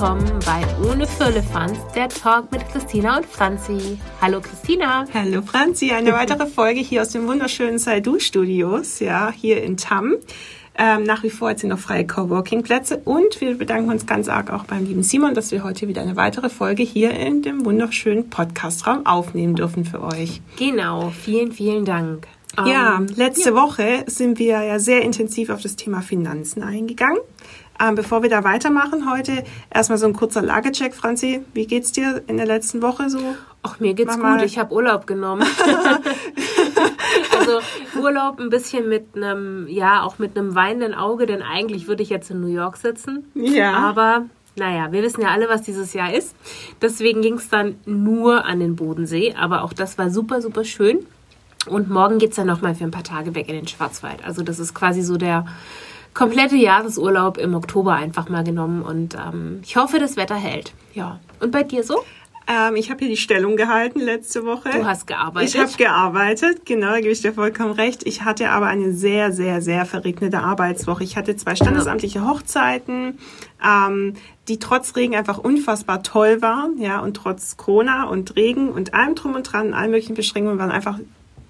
willkommen bei Ohne Firlefanz, der Talk mit Christina und Franzi. Hallo Christina. Hallo Franzi, eine weitere Folge hier aus den wunderschönen Saidu Studios, ja, hier in Tam. Ähm, nach wie vor sind noch freie Coworking-Plätze und wir bedanken uns ganz arg auch beim lieben Simon, dass wir heute wieder eine weitere Folge hier in dem wunderschönen Podcastraum aufnehmen dürfen für euch. Genau, vielen, vielen Dank. Ja, ähm, letzte ja. Woche sind wir ja sehr intensiv auf das Thema Finanzen eingegangen. Ähm, bevor wir da weitermachen heute, erstmal so ein kurzer Lagecheck, Franzi. Wie geht's dir in der letzten Woche so? Ach, mir geht's Mach gut. Ich habe Urlaub genommen. also Urlaub ein bisschen mit einem, ja, auch mit einem weinenden Auge, denn eigentlich würde ich jetzt in New York sitzen. Ja. Aber naja, wir wissen ja alle, was dieses Jahr ist. Deswegen ging es dann nur an den Bodensee. Aber auch das war super, super schön. Und morgen geht es dann nochmal für ein paar Tage weg in den Schwarzwald. Also das ist quasi so der komplette Jahresurlaub im Oktober einfach mal genommen und ähm, ich hoffe, das Wetter hält. Ja. Und bei dir so? Ähm, ich habe hier die Stellung gehalten letzte Woche. Du hast gearbeitet. Ich habe gearbeitet, genau, da gebe ich dir vollkommen recht. Ich hatte aber eine sehr, sehr, sehr verregnete Arbeitswoche. Ich hatte zwei standesamtliche Hochzeiten, ähm, die trotz Regen einfach unfassbar toll waren, ja, und trotz Corona und Regen und allem drum und dran, allen möglichen Beschränkungen waren einfach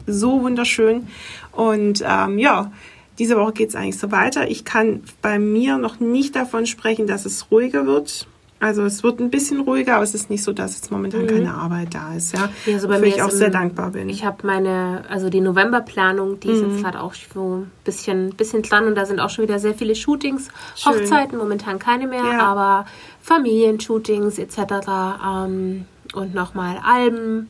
so wunderschön. Und ähm, ja, diese Woche geht es eigentlich so weiter. Ich kann bei mir noch nicht davon sprechen, dass es ruhiger wird. Also es wird ein bisschen ruhiger, aber es ist nicht so, dass jetzt momentan mhm. keine Arbeit da ist, ja. ja also bei mir ich auch sehr dankbar bin. Ich habe meine, also die Novemberplanung, die mhm. ist jetzt gerade auch so ein bisschen, bisschen dran und da sind auch schon wieder sehr viele Shootings, Schön. Hochzeiten, momentan keine mehr, ja. aber Familienshootings etc. Ähm, und nochmal Alben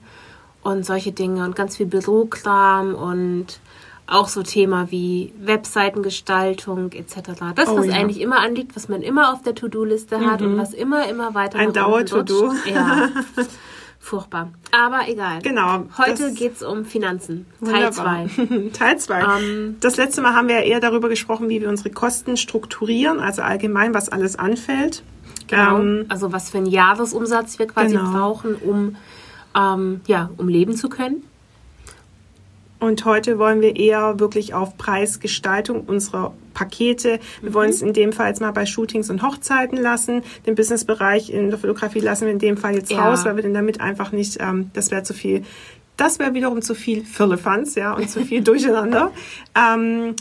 und solche Dinge und ganz viel Bürokram und auch so Thema wie Webseitengestaltung etc. Das, oh, was ja. eigentlich immer anliegt, was man immer auf der To-Do-Liste mhm. hat und mhm. was immer, immer weiter Ein Dauer-To-Do. Ja. Furchtbar. Aber egal. Genau. Heute geht es um Finanzen. Teil 2. Teil 2. Ähm, das letzte Mal haben wir ja eher darüber gesprochen, wie wir unsere Kosten strukturieren, also allgemein, was alles anfällt. Genau. Ähm, also was für einen Jahresumsatz wir quasi genau. brauchen, um, ähm, ja, um leben zu können. Und heute wollen wir eher wirklich auf Preisgestaltung unserer Pakete. Wir mhm. wollen es in dem Fall jetzt mal bei Shootings und Hochzeiten lassen. Den Businessbereich in der Fotografie lassen wir in dem Fall jetzt ja. raus, weil wir denn damit einfach nicht, ähm, das wäre zu viel, das wäre wiederum zu viel Firlefanz, ja, und zu viel Durcheinander. Ähm,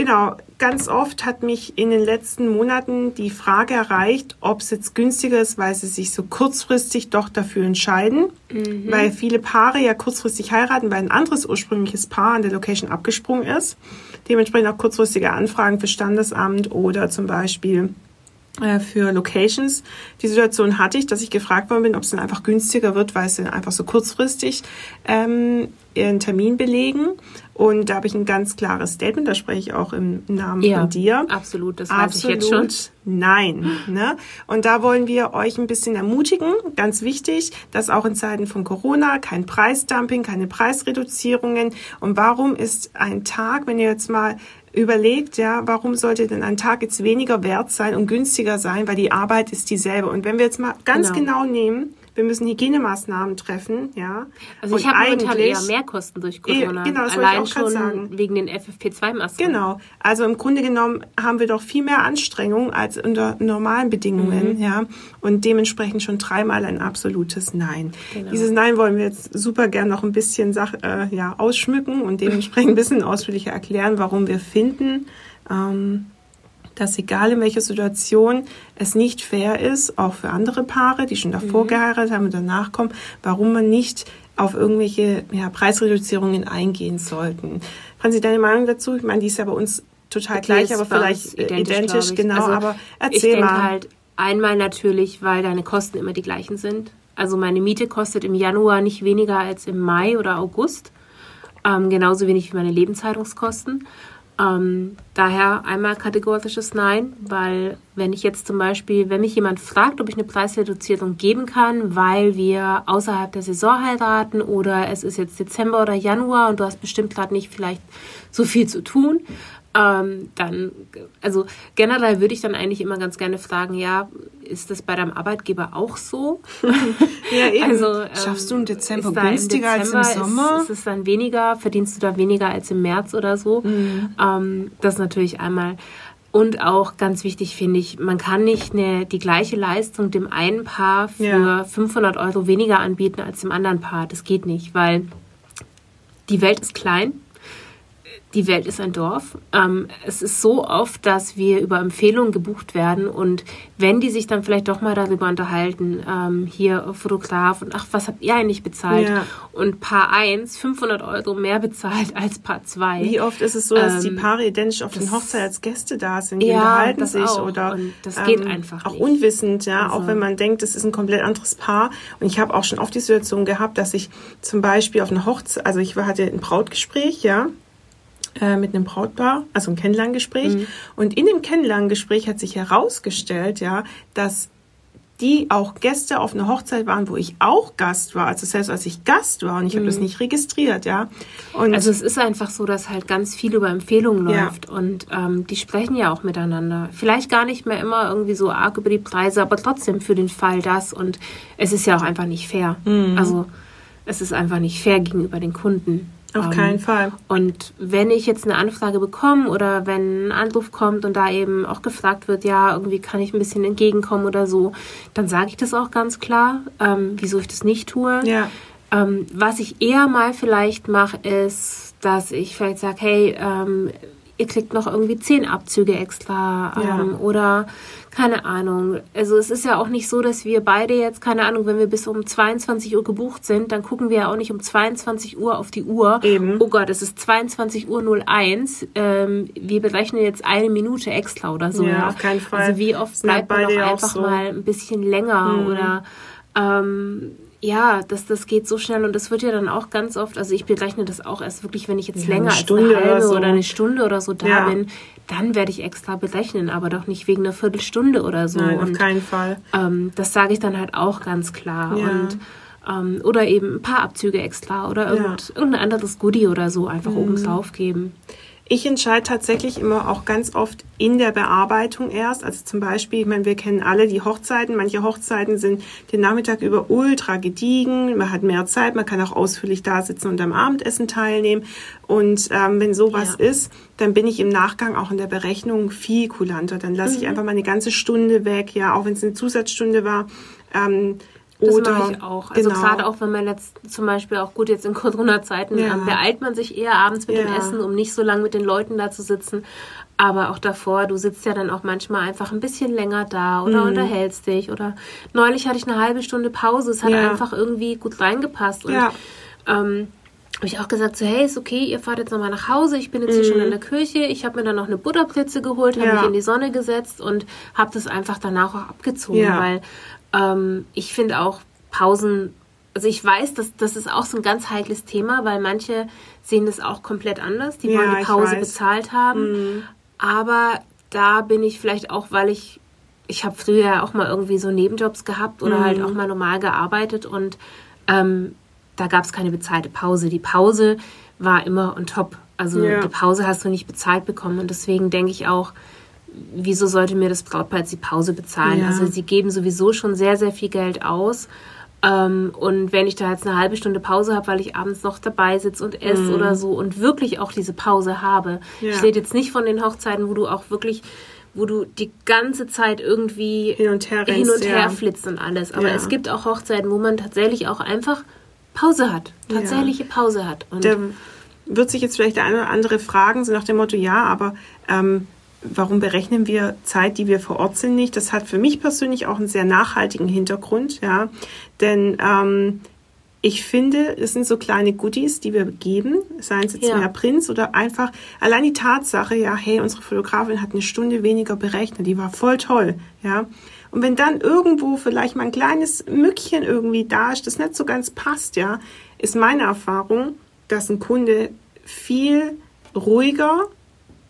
Genau, ganz oft hat mich in den letzten Monaten die Frage erreicht, ob es jetzt günstiger ist, weil sie sich so kurzfristig doch dafür entscheiden, mhm. weil viele Paare ja kurzfristig heiraten, weil ein anderes ursprüngliches Paar an der Location abgesprungen ist. Dementsprechend auch kurzfristige Anfragen für Standesamt oder zum Beispiel äh, für Locations. Die Situation hatte ich, dass ich gefragt worden bin, ob es dann einfach günstiger wird, weil sie einfach so kurzfristig ähm, ihren Termin belegen. Und da habe ich ein ganz klares Statement, da spreche ich auch im Namen ja, von dir. Absolut, das weiß absolut ich jetzt schon. Nein. Ne? Und da wollen wir euch ein bisschen ermutigen, ganz wichtig, dass auch in Zeiten von Corona kein Preisdumping, keine Preisreduzierungen. Und warum ist ein Tag, wenn ihr jetzt mal überlegt, ja, warum sollte denn ein Tag jetzt weniger wert sein und günstiger sein, weil die Arbeit ist dieselbe. Und wenn wir jetzt mal ganz genau, genau nehmen, wir müssen Hygienemaßnahmen treffen, ja. Also ich habe momentan eher mehr Kosten durch Corona. Genau, das Allein ich auch schon sagen. wegen den FFP2-Masken. Genau. Also im Grunde genommen haben wir doch viel mehr Anstrengung als unter normalen Bedingungen, mhm. ja. Und dementsprechend schon dreimal ein absolutes Nein. Genau. Dieses Nein wollen wir jetzt super gern noch ein bisschen Sach äh, ja, ausschmücken und dementsprechend ein bisschen ausführlicher erklären, warum wir finden, ähm, dass egal in welcher Situation es nicht fair ist, auch für andere Paare, die schon davor mhm. geheiratet haben und danach kommen, warum man nicht auf irgendwelche ja, Preisreduzierungen eingehen sollten. Franzi, deine Meinung dazu? Ich meine, die ist ja bei uns total die gleich, aber vielleicht identisch, identisch genau. Also aber erzähl ich mal. halt einmal natürlich, weil deine Kosten immer die gleichen sind. Also meine Miete kostet im Januar nicht weniger als im Mai oder August. Ähm, genauso wenig wie meine Lebenshaltungskosten. Ähm, daher einmal kategorisches Nein, weil wenn ich jetzt zum Beispiel, wenn mich jemand fragt, ob ich eine Preisreduzierung geben kann, weil wir außerhalb der Saison heiraten oder es ist jetzt Dezember oder Januar und du hast bestimmt gerade nicht vielleicht so viel zu tun, ähm, dann, also generell würde ich dann eigentlich immer ganz gerne fragen, ja, ist das bei deinem Arbeitgeber auch so? ja, eben. Also, ähm, Schaffst du im Dezember günstiger im Dezember als im Sommer? Ist, ist es dann weniger? Verdienst du da weniger als im März oder so? Mhm. Ähm, das natürlich einmal Und auch ganz wichtig finde ich, man kann nicht eine, die gleiche Leistung dem einen Paar für Ja. 500 Euro weniger anbieten als dem anderen Paar. Das geht nicht, weil die Welt ist klein. Die Welt ist ein Dorf. Ähm, es ist so oft, dass wir über Empfehlungen gebucht werden und wenn die sich dann vielleicht doch mal darüber unterhalten, ähm, hier Fotograf und ach, was habt ihr eigentlich bezahlt? Ja. Und Paar 1 500 Euro mehr bezahlt als Paar 2. Wie oft ist es so, dass die Ähm, Paare identisch auf den das- Hochzeit als Gäste da sind? Die Ja, unterhalten das sich auch. oder Und das geht einfach auch nicht. unwissend, ja, auch Also- wenn man denkt, das ist ein komplett anderes Paar. Und ich habe auch schon oft die Situation gehabt, dass ich zum Beispiel auf einer Hochzeit, also ich hatte ein Brautgespräch, ja, äh, mit einem Brautpaar, also ein Kennenlerngespräch. Mhm. Und in dem Kennenlerngespräch hat sich herausgestellt, ja, dass die auch Gäste auf einer Hochzeit waren, wo ich auch Gast war. Also selbst als ich Gast war und ich habe das nicht registriert, ja. Und Mhm. Also es ist einfach so, dass halt ganz viel über Empfehlungen Ja. läuft und ähm, die sprechen ja auch miteinander. Vielleicht gar nicht mehr immer irgendwie so arg über die Preise, aber trotzdem für den Fall das und es ist ja auch einfach nicht fair. Mhm. Also es ist einfach nicht fair gegenüber den Kunden. Auf Ähm, keinen Fall. Und wenn ich jetzt eine Anfrage bekomme oder wenn ein Anruf kommt und da eben auch gefragt wird, ja, irgendwie kann ich ein bisschen entgegenkommen oder so, dann sage ich das auch ganz klar, ähm, wieso ich das nicht tue. Ja. Ähm, was ich eher mal vielleicht mache, ist, dass ich vielleicht sage, hey, ähm, ihr kriegt noch irgendwie zehn Abzüge extra ähm, Ja. oder keine Ahnung. Also es ist ja auch nicht so, dass wir beide jetzt, keine Ahnung, wenn wir bis um 22 Uhr gebucht sind, dann gucken wir ja auch nicht um 22 Uhr auf die Uhr. Eben. Oh Gott, es ist 22 Uhr 01. Ähm, wir berechnen jetzt eine Minute extra oder so. Ja, auf keinen Fall. Also wie oft bleibt man auch einfach so. mal ein bisschen länger Mhm. oder ähm, ja, das, das geht so schnell und das wird ja dann auch ganz oft, also ich berechne das auch erst wirklich, wenn ich jetzt Ja, länger als eine oder halbe so. oder, eine Stunde oder so da Ja. bin, dann werde ich extra berechnen, aber doch nicht wegen einer Viertelstunde oder so. Nein, auf und, keinen Fall. ähm, das sage ich dann halt auch ganz klar. Ja. Und ähm, oder eben ein paar Abzüge extra oder irgend, irgendein anderes Goodie oder so einfach oben Mhm. drauf geben. Ich entscheide tatsächlich immer auch ganz oft in der Bearbeitung erst. Also zum Beispiel, ich meine, wir kennen alle die Hochzeiten. Manche Hochzeiten sind den Nachmittag über ultra gediegen. Man hat mehr Zeit. Man kann auch ausführlich da sitzen und am Abendessen teilnehmen. Und ähm, wenn sowas Ja. ist, dann bin ich im Nachgang auch in der Berechnung viel kulanter. Dann lasse Mhm. ich einfach mal eine ganze Stunde weg, ja, auch wenn es eine Zusatzstunde war. Ähm, Das oder mache ich auch. Also genau. gerade auch, wenn man jetzt zum Beispiel auch gut jetzt in Corona-Zeiten Ja. ähm, beeilt man sich eher abends mit dem Ja. Essen, um nicht so lange mit den Leuten da zu sitzen. Aber auch davor, du sitzt ja dann auch manchmal einfach ein bisschen länger da oder Mhm. unterhältst dich. Oder neulich hatte ich eine halbe Stunde Pause. Es hat Ja. einfach irgendwie gut reingepasst. Und Ja. ähm, habe ich auch gesagt, so hey, ist okay, ihr fahrt jetzt nochmal nach Hause. Ich bin jetzt hier schon in der Kirche. Ich habe mir dann noch eine Butterpritze geholt, habe Mhm. Ja. mich in die Sonne gesetzt und habe das einfach danach auch abgezogen, weil ähm, ich finde auch Pausen, also ich weiß, dass das ist auch so ein ganz heikles Thema, weil manche sehen das auch komplett anders. Die Ja, wollen die Pause. Mhm. bezahlt haben. Aber da bin ich vielleicht auch, weil ich, ich habe früher ja auch mal irgendwie so Nebenjobs gehabt oder Mhm. halt auch mal normal gearbeitet und ähm, da gab es keine bezahlte Pause. Die Pause war immer on top. Also Ja. die Pause hast du nicht bezahlt bekommen und deswegen denke ich auch, wieso sollte mir das Brautpaar jetzt die Pause bezahlen? Ja. Also sie geben sowieso schon sehr, sehr viel Geld aus. Ähm, und wenn ich da jetzt eine halbe Stunde Pause habe, weil ich abends noch dabei sitze und esse oder so und wirklich auch diese Pause habe. Mhm. Ja. Ich rede jetzt nicht von den Hochzeiten, wo du auch wirklich, wo du die ganze Zeit irgendwie Hin und her hin und her ja. flitzt und alles. Aber Ja. es gibt auch Hochzeiten, wo man tatsächlich auch einfach Pause hat. Tatsächliche Pause hat. Und Da wird sich jetzt vielleicht der eine oder andere fragen, so nach dem Motto, ja, aber ähm, warum berechnen wir Zeit, die wir vor Ort sind, nicht? Das hat für mich persönlich auch einen sehr nachhaltigen Hintergrund, ja. Denn ähm, ich finde, es sind so kleine Goodies, die wir geben, seien es jetzt Ja. mehr Prints oder einfach allein die Tatsache, ja, hey, unsere Fotografin hat eine Stunde weniger berechnet, die war voll toll, ja. Und wenn dann irgendwo vielleicht mal ein kleines Mückchen irgendwie da ist, das nicht so ganz passt, ja, ist meine Erfahrung, dass ein Kunde viel ruhiger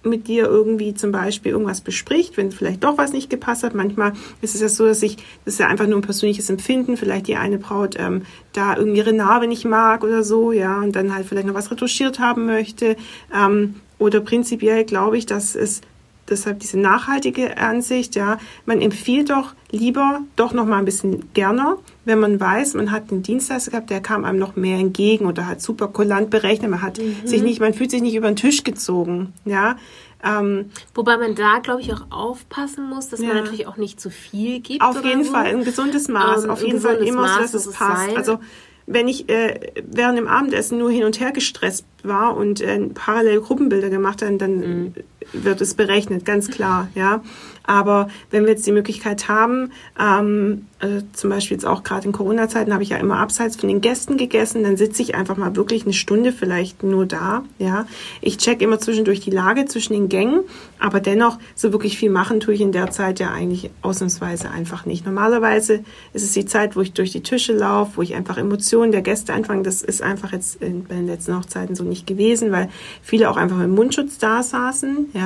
mit dir irgendwie zum Beispiel irgendwas bespricht, wenn vielleicht doch was nicht gepasst hat. Manchmal ist es ja so, dass ich, das ist ja einfach nur ein persönliches Empfinden, vielleicht die eine Braut ähm, da irgendwie ihre Narbe nicht mag oder so, ja, und dann halt vielleicht noch was retuschiert haben möchte. Ähm, oder prinzipiell glaube ich, dass es deshalb diese nachhaltige Ansicht, ja, man empfiehlt doch lieber doch noch mal ein bisschen gerner, wenn man weiß, man hat einen Dienstleister gehabt, der kam einem noch mehr entgegen oder hat super kulant berechnet, man hat sich nicht, man fühlt sich nicht über den Tisch gezogen, ja. Ähm, Wobei man da, glaube ich, auch aufpassen muss, dass Ja. man natürlich auch nicht zu viel gibt. Auf jeden so. Fall, ein gesundes Maß. Ähm, auf jeden Fall immer so, Maß dass es muss es passt. sein. Also wenn ich äh, während dem Abendessen nur hin und her gestresst war und äh, parallel Gruppenbilder gemacht habe, dann Mhm. Wird es berechnet, ganz klar, ja. Aber wenn wir jetzt die Möglichkeit haben, ähm, äh, zum Beispiel jetzt auch gerade in Corona-Zeiten habe ich ja immer abseits von den Gästen gegessen, dann sitze ich einfach mal wirklich eine Stunde vielleicht nur da, ja. Ich check immer zwischendurch die Lage zwischen den Gängen, aber dennoch so wirklich viel machen tue ich in der Zeit ja eigentlich ausnahmsweise einfach nicht. Normalerweise ist es die Zeit, wo ich durch die Tische laufe, wo ich einfach Emotionen der Gäste einfange. Das ist einfach jetzt in, bei den letzten Hochzeiten so nicht gewesen, weil viele auch einfach mit Mundschutz da saßen, ja.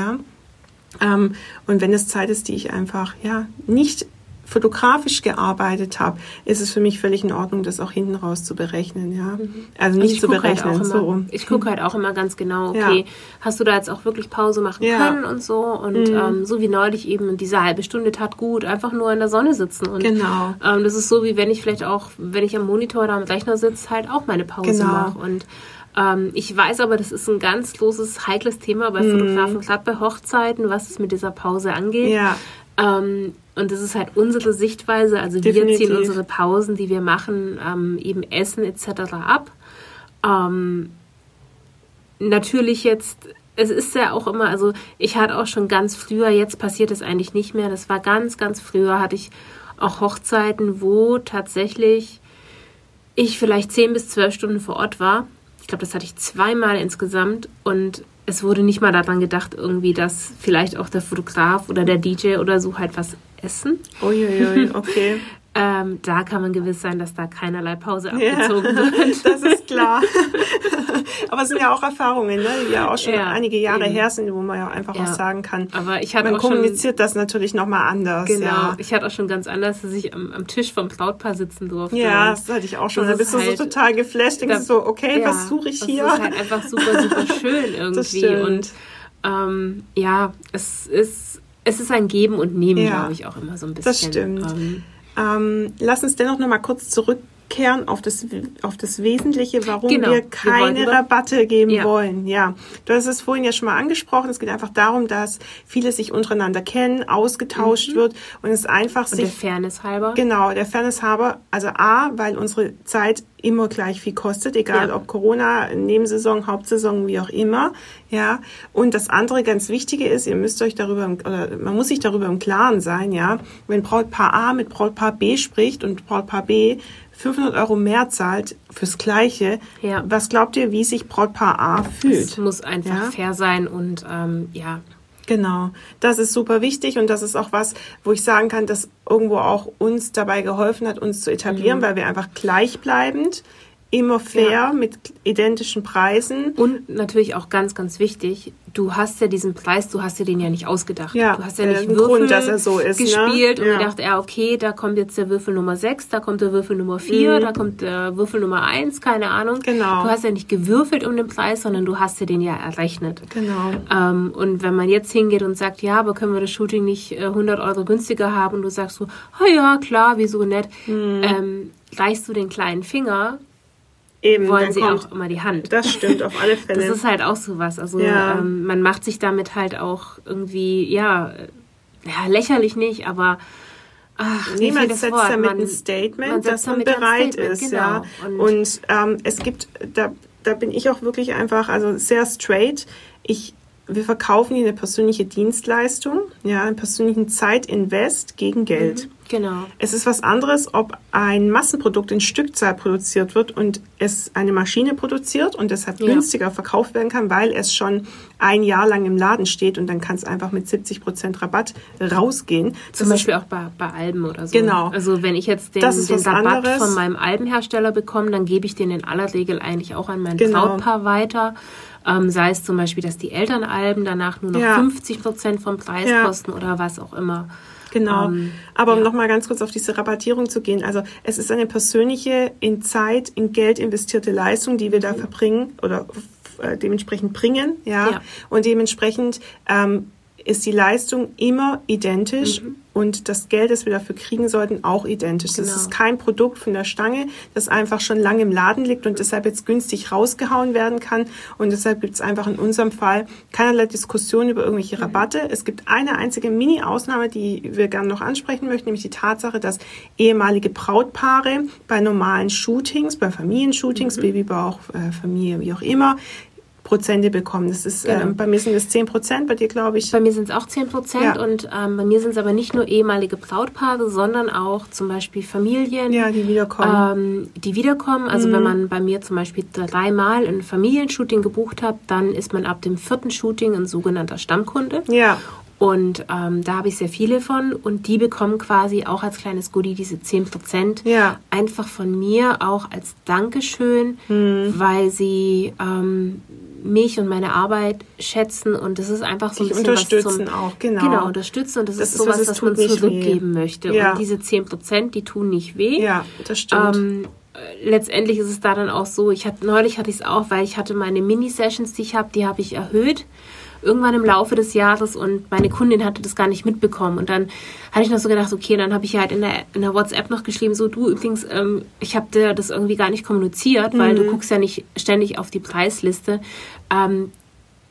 Ähm, und wenn es Zeit ist, die ich einfach ja nicht fotografisch gearbeitet habe, ist es für mich völlig in Ordnung, das auch hinten raus zu berechnen, ja. Also Und nicht ich zu halt berechnen, auch so immer. Ich gucke halt auch immer ganz genau, Ja. okay, hast du da jetzt auch wirklich Pause machen Ja. können und so. Und Mhm. ähm, so wie neulich eben, diese halbe Stunde tat gut, einfach nur in der Sonne sitzen. Und Genau. ähm, das ist so, wie wenn ich vielleicht auch, wenn ich am Monitor oder am Rechner sitze, halt auch meine Pause Genau. mache. Und ähm, ich weiß aber, das ist ein ganz loses, heikles Thema bei Fotografen, gerade bei Hochzeiten, was es mit dieser Pause angeht. Mhm. Ja, Ähm, und das ist halt unsere Sichtweise. Also Definitiv. wir ziehen unsere Pausen, die wir machen, ähm, eben Essen etc. ab. Ähm, natürlich jetzt, es ist ja auch immer, also ich hatte auch schon ganz früher, jetzt passiert es eigentlich nicht mehr. Das war ganz, ganz früher, hatte ich auch Hochzeiten, wo tatsächlich ich vielleicht zehn bis zwölf Stunden vor Ort war. Ich glaube, das hatte ich zweimal insgesamt und es wurde nicht mal daran gedacht, irgendwie, dass vielleicht auch der Fotograf oder der DJ oder so halt was essen. uiuiui, okay. Ähm, da kann man gewiss sein, dass da keinerlei Pause abgezogen wird. das ist klar. Aber es sind ja auch Erfahrungen, ne, die ja auch schon Ja, einige Jahre eben. her sind, wo man ja einfach Ja. auch sagen kann, Aber ich hatte man auch schon, kommuniziert das natürlich nochmal anders. genau, Ja, ich hatte auch schon ganz anders, dass ich am, am Tisch vom Brautpaar sitzen durfte. ja das hatte ich auch schon. das Da bist du ist so halt- total geflasht, denkst da- du so, okay, was suche ich das hier? ist halt einfach super, super schön irgendwie. Und ähm, ja, es ist, es ist ein Geben und Nehmen, Ja. glaube ich, auch immer so ein bisschen. Das stimmt. Ähm, Ähm, lass uns dennoch nochmal kurz zurückkehren auf das, auf das Wesentliche, warum Genau. wir Wir keine über- Rabatte geben Ja. wollen. Ja, du hast es vorhin ja schon mal angesprochen. Es geht einfach darum, dass viele sich untereinander kennen, ausgetauscht wird und es einfach Mhm. und der sich Fairness halber. Genau, der Fairness halber, also A, weil unsere Zeit immer gleich viel kostet, egal Ja. ob Corona, Nebensaison, Hauptsaison, wie auch immer, ja. Und das andere ganz Wichtige ist, ihr müsst euch darüber, oder man muss sich darüber im Klaren sein, ja. Wenn Brautpaar A mit Brautpaar B spricht und Brautpaar B 500 Euro mehr zahlt fürs Gleiche, Ja. was glaubt ihr, wie sich Brautpaar A Es fühlt? muss einfach Ja. fair sein und ähm, ja, Genau, das ist super wichtig und das ist auch was, wo ich sagen kann, dass irgendwo auch uns dabei geholfen hat, uns zu etablieren, weil wir einfach gleichbleibend, immer fair Ja. mit identischen Preisen. Und natürlich auch ganz, ganz wichtig, du hast ja diesen Preis, du hast dir den ja nicht ausgedacht. Ja, du hast ja äh, nicht ein Würfel Grund, dass er so ist, ne? gespielt und Ja. gedacht, ja, okay, da kommt jetzt der Würfel Nummer 6, da kommt der Würfel Nummer 4, da kommt der Würfel Nummer 1, keine Ahnung. Mhm. Genau. Du hast ja nicht gewürfelt um den Preis, sondern du hast dir den ja errechnet. Genau. Ähm, und wenn man jetzt hingeht und sagt, ja, aber können wir das Shooting nicht äh, 100 Euro günstiger haben und du sagst so, oh ja, klar, wieso nett, Mhm. ähm, reichst du den kleinen Finger, Eben, wollen sie kommt, auch immer die Hand. das stimmt auf alle Das Fälle. ist halt auch sowas. Also Ja. ähm, man macht sich damit halt auch irgendwie, ja, äh, ja lächerlich nicht, aber ach, Niemand das setzt Wort. damit Man- ein Statement, dass man bereit Statement, ist, genau. ja. Und- Und, ähm, es gibt, da, da bin ich auch wirklich einfach, also sehr straight. Ich, wir verkaufen hier eine persönliche Dienstleistung, ja, einen persönlichen Zeitinvest gegen Geld. Genau. Es ist was anderes, ob ein Massenprodukt in Stückzahl produziert wird und es eine Maschine produziert und deshalb Ja. günstiger verkauft werden kann, weil es schon ein Jahr lang im Laden steht und dann kann es einfach mit 70% Rabatt rausgehen. Zum Das Beispiel auch bei, bei Alben oder so. Genau. Also wenn ich jetzt den, ist den Rabatt anderes. von meinem Albenhersteller bekomme, dann gebe ich den in aller Regel eigentlich auch an mein Genau. Brautpaar weiter. Ähm, sei es zum Beispiel, dass die Elternalben danach nur noch Ja. 50 Prozent vom Preis Ja. kosten oder was auch immer. Genau. Ähm, Aber um ja. noch mal ganz kurz auf diese Rabattierung zu gehen. Also es ist eine persönliche, in Zeit, in Geld investierte Leistung, die wir da verbringen oder äh, dementsprechend bringen. Ja. Ja. Und dementsprechend ähm, ist die Leistung immer identisch. Mhm. Und das Geld, das wir dafür kriegen sollten, auch identisch. Genau. Das ist kein Produkt von der Stange, das einfach schon lange im Laden liegt und deshalb jetzt günstig rausgehauen werden kann. Und deshalb gibt es einfach in unserem Fall keinerlei Diskussion über irgendwelche mhm. Rabatte. Mhm. Es gibt eine einzige Mini-Ausnahme, die wir gerne noch ansprechen möchten, nämlich die Tatsache, dass ehemalige Brautpaare bei normalen Shootings, bei Familienshootings, mhm. Babybauch, äh, Familie, wie auch immer, Prozente bekommen. Das ist, genau. ähm, bei mir sind es 10 Prozent, bei dir glaube ich. Bei mir sind es auch 10 Prozent ja. und ähm, bei mir sind es aber nicht nur ehemalige Brautpaare, sondern auch zum Beispiel Familien. Ja, die wiederkommen. Ähm, die wiederkommen. Also mhm. wenn man bei mir zum Beispiel dreimal ein Familienshooting gebucht hat, dann ist man ab dem vierten Shooting ein sogenannter Stammkunde. Ja. Und ähm, da habe ich sehr viele von und die bekommen quasi auch als kleines Goodie diese 10% ja. einfach von mir auch als Dankeschön, mhm. weil sie ähm, mich und meine Arbeit schätzen und das ist einfach so ein bisschen unterstützen was zum, auch, genau. Genau, unterstützen und das, das ist sowas, was, was man zurückgeben weh. möchte. Ja. Und diese 10 Prozent, die tun nicht weh. Ja, das stimmt. Ähm, letztendlich ist es da dann auch so, ich hatte neulich hatte ich es auch, weil ich hatte meine Mini-Sessions, die ich habe, die habe ich erhöht irgendwann im Laufe des Jahres und meine Kundin hatte das gar nicht mitbekommen. Und dann hatte ich noch so gedacht, okay, dann habe ich halt in der, in der WhatsApp noch geschrieben, so du übrigens, ähm, ich habe dir das irgendwie gar nicht kommuniziert, weil mhm. du guckst ja nicht ständig auf die Preisliste. Ähm,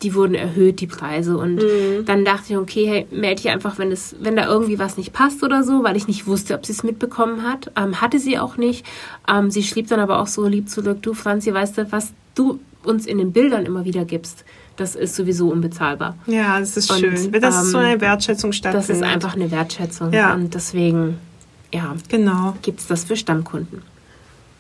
die wurden erhöht, die Preise. Und mhm. dann dachte ich, okay, hey, melde ich einfach, wenn, es, wenn da irgendwie was nicht passt oder so, weil ich nicht wusste, ob sie es mitbekommen hat. Ähm, hatte sie auch nicht. Ähm, sie schrieb dann aber auch so lieb zurück, du Franzi, weißt du, was du uns in den Bildern immer wieder gibst, das ist sowieso unbezahlbar. Ja, das ist und, schön. Das ähm, ist so eine Wertschätzung stattfindet. Das ist einfach eine Wertschätzung. Ja. Und deswegen, ja, genau. gibt es das für Stammkunden.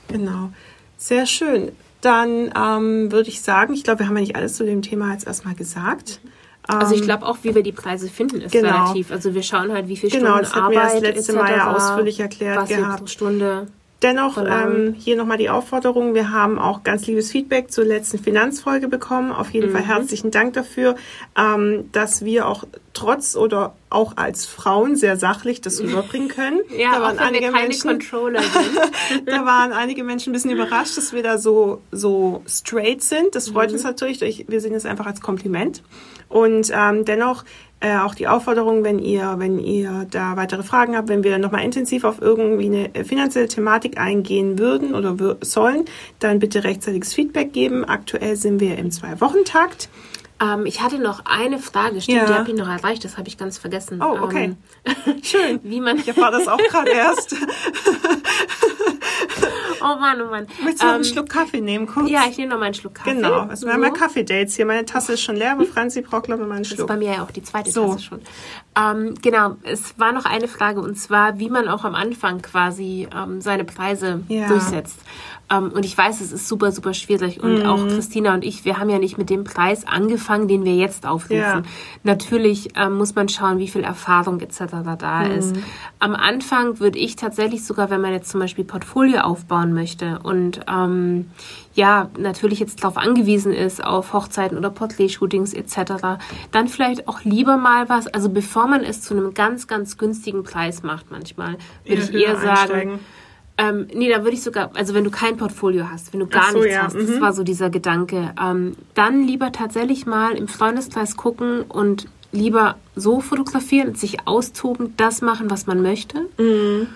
Genau. Sehr schön. Dann ähm, würde ich sagen, ich glaube, wir haben ja nicht alles zu dem Thema jetzt erstmal gesagt. Also ich ähm, glaube auch, wie wir die Preise finden, ist genau. relativ. Also wir schauen halt, wie viel genau, Stunden Arbeit. Genau, das hat mir das letzte Mal ja ausführlich erklärt was gehabt. Pro Stunde. Dennoch ähm, hier nochmal die Aufforderung. Wir haben auch ganz liebes Feedback zur letzten Finanzfolge bekommen. Auf jeden mhm. Fall herzlichen Dank dafür, ähm, dass wir auch trotz oder auch als Frauen sehr sachlich das rüberbringen können. ja, da waren einige Menschen, da waren einige Menschen ein bisschen überrascht, dass wir da so so straight sind. Das freut mhm. uns natürlich. Wir sehen es einfach als Kompliment. Und ähm, dennoch äh, auch die Aufforderung, wenn ihr, wenn ihr da weitere Fragen habt, wenn wir nochmal intensiv auf irgendwie eine äh, finanzielle Thematik eingehen würden oder sollen, dann bitte rechtzeitiges Feedback geben. Aktuell sind wir im Zwei-Wochen-Takt. Ähm, ich hatte noch eine Frage, stimmt, ja. die habe ich noch erreicht, das habe ich ganz vergessen. Oh, okay. Ähm, Schön. Wie man ich erfahre das auch gerade erst. Oh Mann, oh Mann. Möchtest du noch einen ähm, Schluck Kaffee nehmen, kurz? Ja, ich nehme noch mal einen Schluck Kaffee. Genau. Also wir haben ja Kaffee-Dates hier. Meine Tasse ist schon leer, aber Franzi braucht, glaube ich, noch einen Schluck. Das ist bei mir ja auch die zweite so. Tasse schon. Ähm, genau, es war noch eine Frage und zwar, wie man auch am Anfang quasi ähm, seine Preise ja. durchsetzt. Ähm, und ich weiß, es ist super, super schwierig. Und mhm. auch Christina und ich, wir haben ja nicht mit dem Preis angefangen, den wir jetzt aufrufen. Ja. Natürlich ähm, muss man schauen, wie viel Erfahrung etc. da mhm. ist. Am Anfang würde ich tatsächlich sogar, wenn man jetzt zum Beispiel Portfolio aufbauen möchte und ähm, ja, natürlich jetzt darauf angewiesen ist, auf Hochzeiten oder Porträt-Shootings etc., dann vielleicht auch lieber mal was, also bevor man es zu einem ganz, ganz günstigen Preis macht manchmal, würde ich eher sagen, ähm, nee, da würde ich sogar, also wenn du kein Portfolio hast, wenn du gar so, nichts ja. hast, mhm. das war so dieser Gedanke, ähm, dann lieber tatsächlich mal im Freundeskreis gucken und lieber so fotografieren, sich austoben, das machen, was man möchte. Mhm.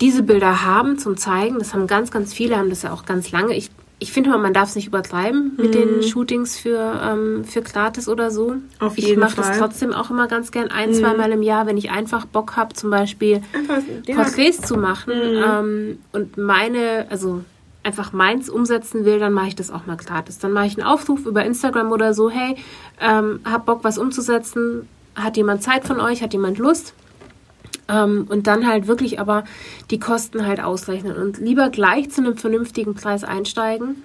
Diese Bilder haben zum Zeigen, das haben ganz, ganz viele, haben das ja auch ganz lange. Ich ich finde mal, man darf es nicht übertreiben mit mhm. den Shootings für, ähm, für gratis oder so. Auf jeden ich mache das trotzdem auch immer ganz gern ein, mhm. zweimal im Jahr, wenn ich einfach Bock habe, zum Beispiel einfach, ja. Porträts zu machen mhm. ähm, und meine, also einfach meins umsetzen will, dann mache ich das auch mal gratis. Dann mache ich einen Aufruf über Instagram oder so, hey, ähm, hab Bock, was umzusetzen. Hat jemand Zeit von euch? Hat jemand Lust? Ähm, und dann halt wirklich aber die Kosten halt ausrechnen und lieber gleich zu einem vernünftigen Preis einsteigen.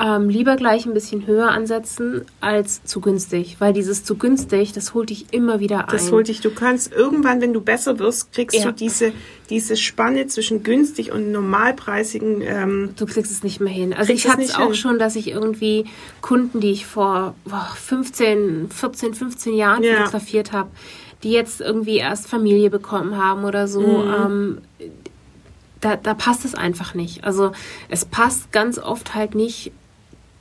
Ähm, lieber gleich ein bisschen höher ansetzen als zu günstig, weil dieses zu günstig, das holt dich immer wieder ein. Das holt dich, du kannst irgendwann, wenn du besser wirst, kriegst ja. du diese, diese Spanne zwischen günstig und normalpreisigen. Ähm, du kriegst es nicht mehr hin. Also ich hatte es auch hin. schon, dass ich irgendwie Kunden, die ich vor boah, 15, 14, 15 Jahren ja. fotografiert habe, die jetzt irgendwie erst Familie bekommen haben oder so, mhm. ähm, da, da passt es einfach nicht. Also es passt ganz oft halt nicht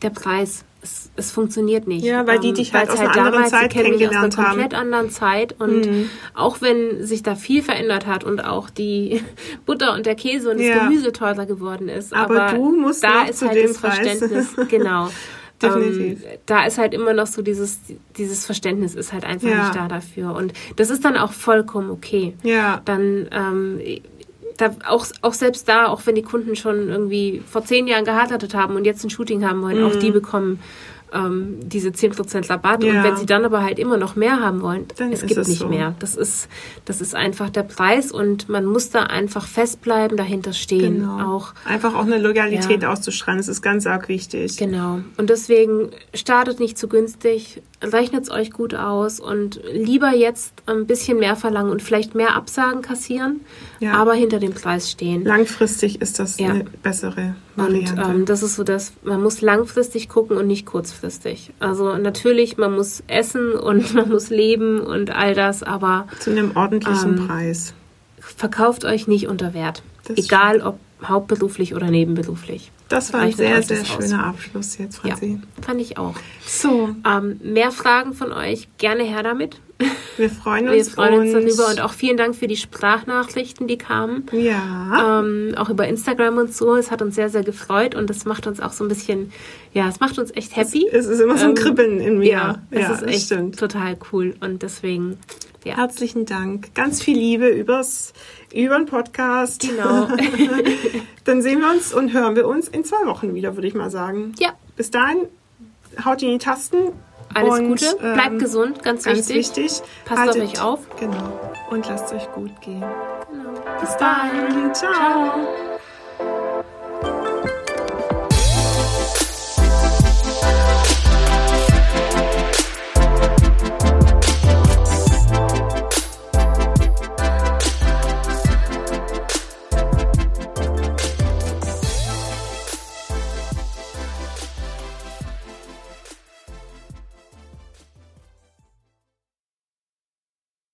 der Preis. es, es funktioniert nicht. Ja, weil die dich halt weil's aus einer anderen Zeit kennen mich aus einer kennengelernt haben. Mhm. komplett anderen Zeit und auch wenn sich da viel verändert hat und auch die Butter und der Käse und Ja. das Gemüse teurer geworden ist, Aber aber, du musst da ist zu halt dem das Preis. Verständnis, genau. Definitiv. Ähm, da ist halt immer noch so dieses, dieses Verständnis ist halt einfach Ja. nicht da dafür. Und das ist dann auch vollkommen okay. Ja. Dann, ähm, da, auch, auch selbst da, auch wenn die Kunden schon irgendwie vor zehn Jahren geheiratet haben und jetzt ein Shooting haben wollen, auch die bekommen ähm, diese 10% Rabatt. Ja. Und wenn sie dann aber halt immer noch mehr haben wollen, Dann es gibt es nicht so. mehr. Das ist, das ist einfach der Preis und man muss da einfach festbleiben, dahinter stehen. Genau. Auch Einfach auch eine Loyalität Ja. auszustrahlen, das ist ganz arg wichtig. Genau. Und deswegen startet nicht zu günstig, rechnet es euch gut aus und lieber jetzt ein bisschen mehr verlangen und vielleicht mehr Absagen kassieren, Ja. aber hinter dem Preis stehen. Langfristig ist das Ja. eine bessere Und Variante. ähm, das ist so, dass man muss langfristig gucken und nicht kurzfristig. Also natürlich, man muss essen und man muss leben und all das, aber Zu einem ordentlichen ähm, Preis. verkauft euch nicht unter Wert. Das Egal ob hauptberuflich oder nebenberuflich. Das war ein sehr, sehr das aus. schöner Abschluss jetzt, Ja, Franzi. fand ich auch. So, Ähm, mehr Fragen von euch, gerne her damit. Wir freuen Wir uns. freuen uns darüber und auch vielen Dank für die Sprachnachrichten, die kamen. Ja, Ähm, auch über Instagram und so. Es hat uns sehr, sehr gefreut und das macht uns auch so ein bisschen, ja, es macht uns echt happy. es ist immer so ein Ähm, Kribbeln in mir. Ja, es ist das echt stimmt. total cool und deswegen, ja. Herzlichen Dank. Ganz viel Liebe übers, über den Podcast. Genau. Dann sehen wir uns und hören wir uns in zwei Wochen wieder, würde ich mal sagen. ja, Bis dahin, haut in die Tasten. Alles und, Gute. Bleibt ähm, gesund, ganz, Ganz wichtig. wichtig. Passt auf euch auf. Genau. Und lasst euch gut gehen. Genau. Bis dann. Ciao. Ciao.